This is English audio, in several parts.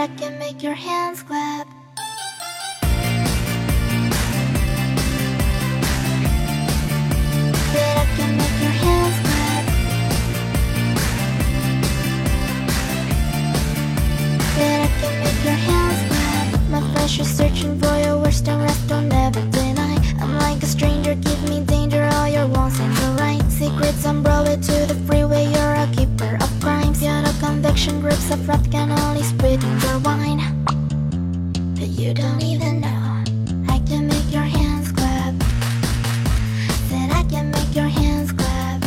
I can make your hands clap. That I can make your hands clap. That I can make your hands clap. My flesh is searching for your worst and rest don't never deny. I'm like a stranger, give me rips of wrath can only spread your wine. But you don't even know. I can make your hands clap. Said I can make your hands clap.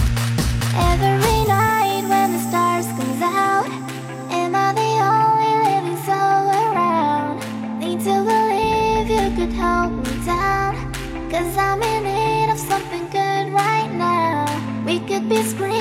Every night when the stars comes out, am I the only living soul around? Need to believe you could hold me down. Cause I'm in need of something good right now. We could be screaming.